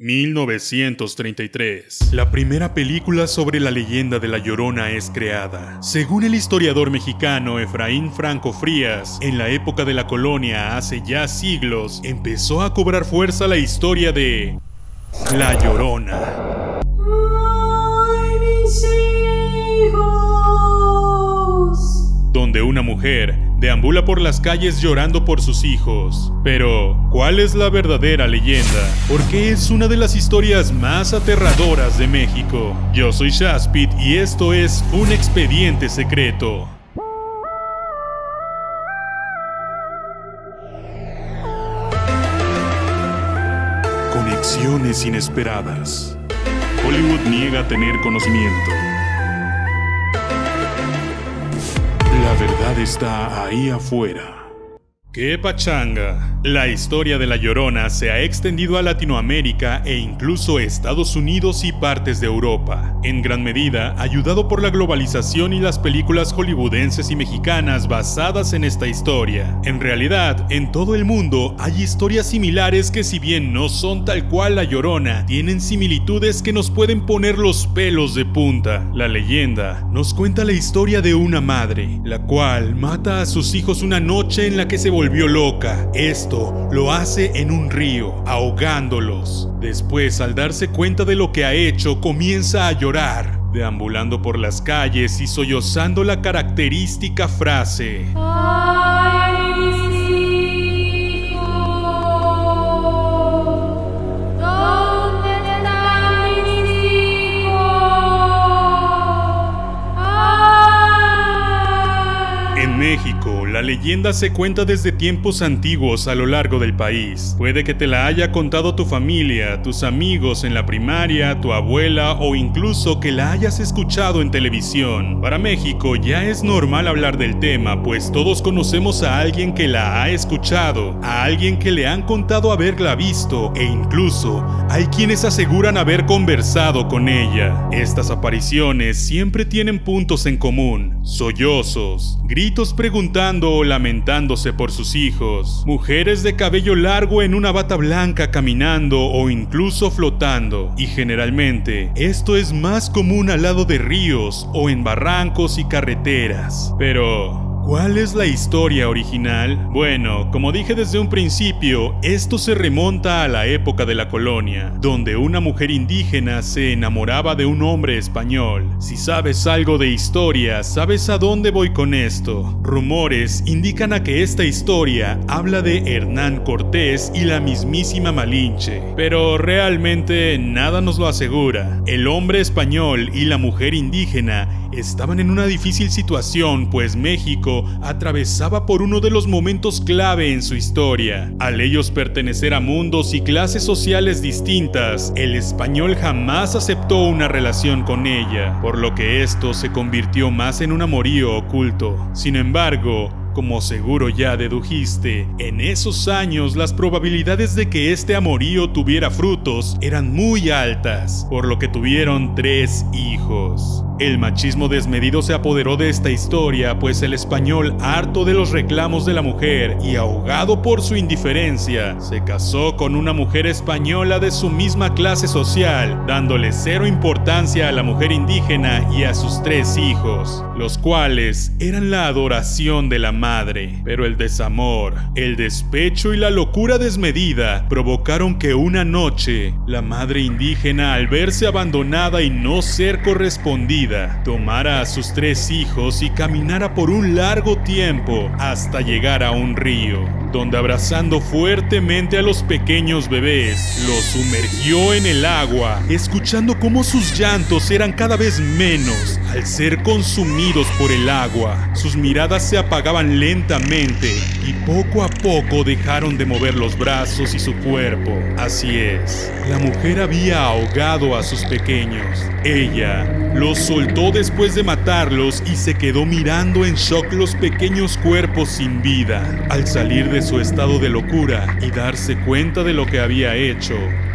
1933. La primera película sobre la leyenda de La Llorona es creada. Según el historiador mexicano Efraín Franco Frías, en la época de la colonia hace ya siglos, empezó a cobrar fuerza la historia de La Llorona. Deambula por las calles llorando por sus hijos. Pero, ¿cuál es la verdadera leyenda? Porque es una de las historias más aterradoras de México. Yo soy Shaspit y esto es un expediente secreto. Conexiones inesperadas. Hollywood niega tener conocimiento. La verdad está ahí afuera. ¡Qué pachanga! La historia de La Llorona se ha extendido a Latinoamérica e incluso Estados Unidos y partes de Europa, en gran medida ayudado por la globalización y las películas hollywoodenses y mexicanas basadas en esta historia. En realidad, en todo el mundo hay historias similares que si bien no son tal cual La Llorona, tienen similitudes que nos pueden poner los pelos de punta. La leyenda nos cuenta la historia de una madre, la cual mata a sus hijos una noche en la que se volvió loca. Esto lo hace en un río, ahogándolos. Después, al darse cuenta de lo que ha hecho, comienza a llorar, deambulando por las calles y sollozando la característica frase. Ay, la leyenda se cuenta desde tiempos antiguos a lo largo del país. Puede que te la haya contado tu familia, tus amigos en la primaria, tu abuela o incluso que la hayas escuchado en televisión. Para México ya es normal hablar del tema, pues todos conocemos a alguien que la ha escuchado, a alguien que le han contado haberla visto e incluso hay quienes aseguran haber conversado con ella. Estas apariciones siempre tienen puntos en común, sollozos, gritos preguntando lamentándose por sus hijos, mujeres de cabello largo en una bata blanca caminando o incluso flotando, y generalmente esto es más común al lado de ríos o en barrancos y carreteras. Pero, ¿Cuál es la historia original? Bueno, como dije desde un principio, esto se remonta a la época de la colonia, donde una mujer indígena se enamoraba de un hombre español. Si sabes algo de historia, sabes a dónde voy con esto. Rumores indican a que esta historia habla de Hernán Cortés y la mismísima Malinche, pero realmente nada nos lo asegura. El hombre español y la mujer indígena estaban en una difícil situación, pues México atravesaba por uno de los momentos clave en su historia. Al ellos pertenecer a mundos y clases sociales distintas, el español jamás aceptó una relación con ella, por lo que esto se convirtió más en un amorío oculto. Sin embargo, como seguro ya dedujiste, en esos años las probabilidades de que este amorío tuviera frutos eran muy altas, por lo que tuvieron tres hijos. El machismo desmedido se apoderó de esta historia, pues el español, harto de los reclamos de la mujer y ahogado por su indiferencia, se casó con una mujer española de su misma clase social, dándole cero importancia a la mujer indígena y a sus tres hijos, los cuales eran la adoración de la madre. Pero el desamor, el despecho y la locura desmedida provocaron que una noche la madre indígena, al verse abandonada y no ser correspondida, tomara a sus tres hijos y caminara por un largo tiempo hasta llegar a un río, donde abrazando fuertemente a los pequeños bebés, los sumergió en el agua, escuchando cómo sus llantos eran cada vez menos al ser consumidos por el agua. Sus miradas se apagaban lentamente y poco a poco dejaron de mover los brazos y su cuerpo. Así es, la mujer había ahogado a sus pequeños. Ella los soltó después de matarlos y se quedó mirando en shock los pequeños cuerpos sin vida. Al salir de su estado de locura y darse cuenta de lo que había hecho,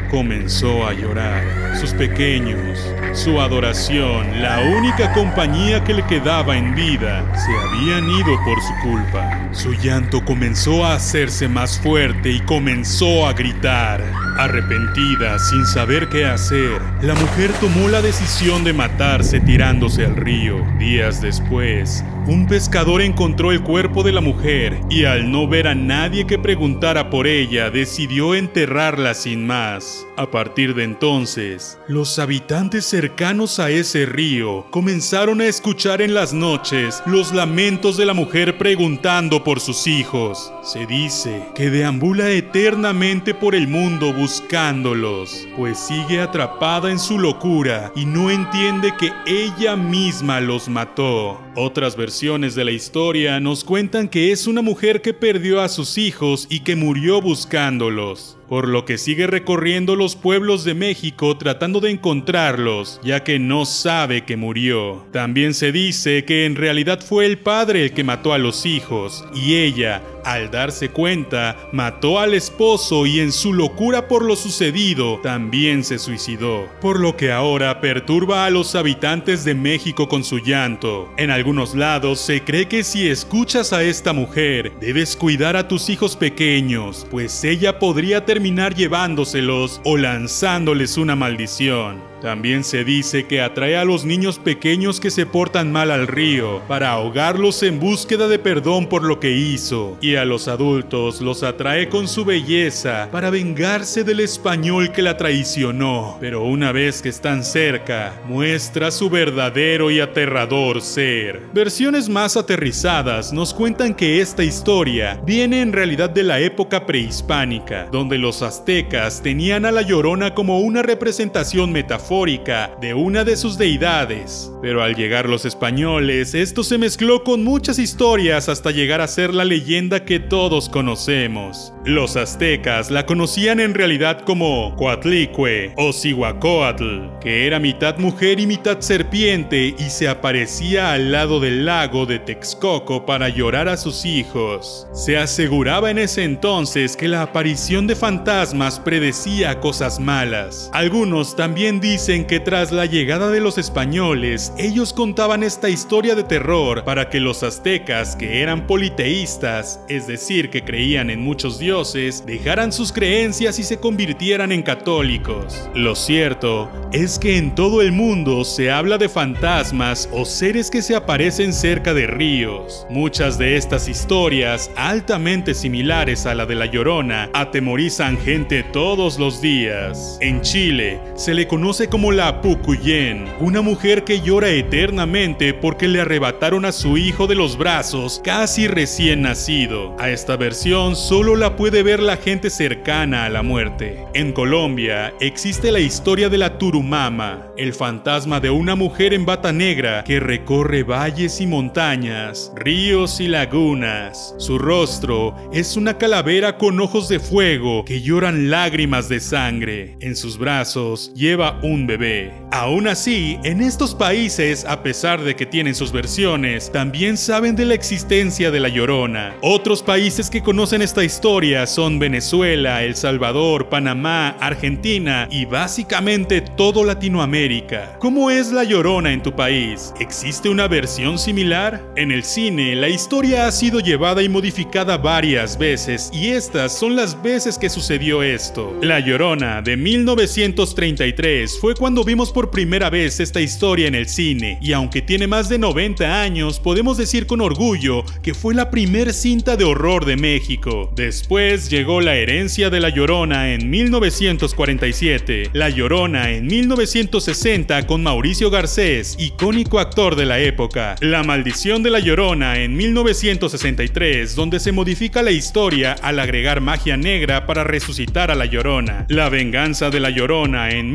comenzó a llorar. Sus pequeños, su adoración, la única compañía que le quedaba en vida, se habían ido por su culpa. Su llanto comenzó a hacerse más fuerte y comenzó a gritar. Arrepentida, sin saber qué hacer, la mujer tomó la decisión de matarse tirándose al río. Días después, un pescador encontró el cuerpo de la mujer y al no ver a nadie que preguntara por ella, decidió enterrarla sin más. A partir de entonces, los habitantes cercanos a ese río comenzaron a escuchar en las noches los lamentos de la mujer preguntando por sus hijos. Se dice que deambula eternamente por el mundo buscándolos, pues sigue atrapada en su locura y no entiende que ella misma los mató. Otras versiones de la historia nos cuentan que es una mujer que perdió a sus hijos y que murió buscándolos por lo que sigue recorriendo los pueblos de México tratando de encontrarlos, ya que no sabe que murió. También se dice que en realidad fue el padre el que mató a los hijos, y ella, al darse cuenta, mató al esposo y en su locura por lo sucedido, también se suicidó, por lo que ahora perturba a los habitantes de México con su llanto. En algunos lados se cree que si escuchas a esta mujer, debes cuidar a tus hijos pequeños, pues ella podría terminar llevándoselos o lanzándoles una maldición. También se dice que atrae a los niños pequeños que se portan mal al río para ahogarlos en búsqueda de perdón por lo que hizo, y a los adultos los atrae con su belleza para vengarse del español que la traicionó. Pero una vez que están cerca, muestra su verdadero y aterrador ser. Versiones más aterrizadas nos cuentan que esta historia viene en realidad de la época prehispánica, donde los aztecas tenían a la llorona como una representación metafórica de una de sus deidades. Pero al llegar los españoles, esto se mezcló con muchas historias hasta llegar a ser la leyenda que todos conocemos. Los aztecas la conocían en realidad como Coatlicue o Cihuacóatl, que era mitad mujer y mitad serpiente y se aparecía al lado del lago de Texcoco para llorar a sus hijos. Se aseguraba en ese entonces que la aparición de fantasmas predecía cosas malas. Algunos también dicen que tras la llegada de los españoles, ellos contaban esta historia de terror para que los aztecas, que eran politeístas, es decir, que creían en muchos dioses, dejaran sus creencias y se convirtieran en católicos. Lo cierto es que en todo el mundo se habla de fantasmas o seres que se aparecen cerca de ríos. Muchas de estas historias, altamente similares a la de la Llorona, atemorizan gente todos los días. En Chile se le conoce como la Pucuyen, una mujer que llora eternamente porque le arrebataron a su hijo de los brazos casi recién nacido. A esta versión solo la puede ver la gente cercana a la muerte. En Colombia existe la historia de la Turumama, el fantasma de una mujer en bata negra que recorre valles y montañas, ríos y lagunas. Su rostro es una calavera con ojos de fuego que lloran lágrimas de sangre. En sus brazos lleva un bebé. Aún así, en estos países, a pesar de que tienen sus versiones, también saben de la existencia de la Llorona. Otros países que conocen esta historia son Venezuela, El Salvador, Panamá, Argentina y básicamente todo Latinoamérica. ¿Cómo es La Llorona en tu país? ¿Existe una versión similar? En el cine, la historia ha sido llevada y modificada varias veces y estas son las veces que sucedió esto. La Llorona de 1933 fue cuando vimos por primera vez esta historia en el cine y aunque tiene más de 90 años, podemos decir con orgullo que fue la primer cinta de horror de México. Después llegó La herencia de La Llorona en 1947, La Llorona en 1960 con Mauricio Garcés, icónico actor de la época, La maldición de La Llorona en 1963, donde se modifica la historia al agregar magia negra para resucitar a La Llorona, La venganza de La Llorona en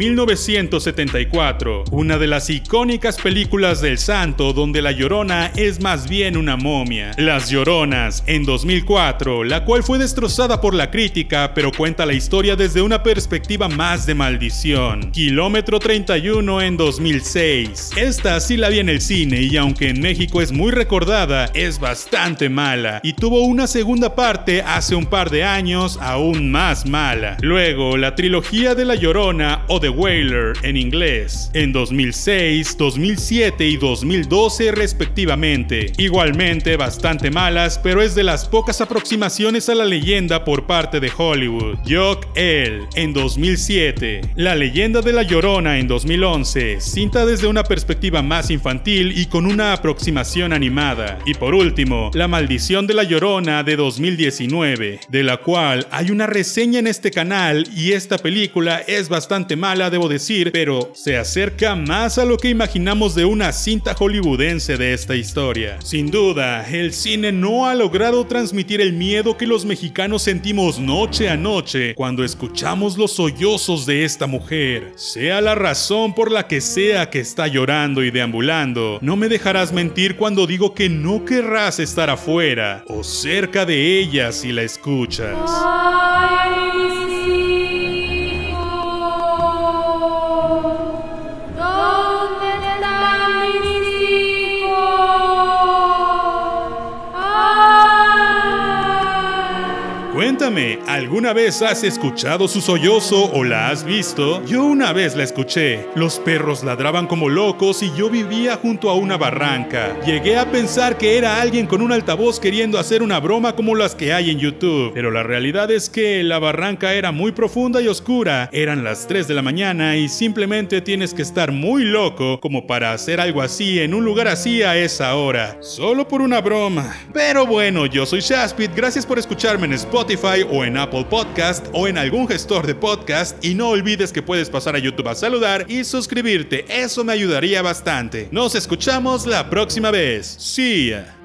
1974, una de las icónicas películas del santo donde La Llorona es más bien una momia, Las Lloronas en 2004, la cual fue destrozada por la crítica, pero cuenta la historia desde una perspectiva más de maldición. Kilómetro 31 en 2006. Esta sí la vi en el cine y aunque en México es muy recordada, es bastante mala y tuvo una segunda parte hace un par de años aún más mala. Luego, la trilogía de La Llorona o The Wailer En inglés, en 2006, 2007 y 2012 respectivamente. Igualmente bastante malas, pero es de las pocas aproximaciones a la leyenda por parte de Hollywood. Jock El en 2007. La leyenda de la Llorona en 2011, cinta desde una perspectiva más infantil y con una aproximación animada. Y por último, La maldición de la Llorona de 2019, de la cual hay una reseña en este canal y esta película es bastante mala, debo decir, pero se acerca más a lo que imaginamos de una cinta hollywoodense de esta historia. Sin duda, el cine no ha logrado transmitir el miedo que los mexicanos sentimos noche a noche cuando escuchamos los sollozos de esta mujer. Sea la razón por la que sea que está llorando y deambulando, no me dejarás mentir cuando digo que no querrás estar afuera o cerca de ella si la escuchas. Cuéntame, ¿alguna vez has escuchado su sollozo o la has visto? Yo una vez la escuché. Los perros ladraban como locos y yo vivía junto a una barranca. Llegué a pensar que era alguien con un altavoz queriendo hacer una broma como las que hay en YouTube. Pero la realidad es que la barranca era muy profunda y oscura. Eran las 3 de la mañana y simplemente tienes que estar muy loco como para hacer algo así en un lugar así a esa hora. Solo por una broma. Pero bueno, yo soy Shaspit. Gracias por escucharme en Spotify o en Apple Podcast o en algún gestor de podcast y no olvides que puedes pasar a YouTube a saludar y suscribirte, eso me ayudaría bastante. Nos escuchamos la próxima vez. See ya.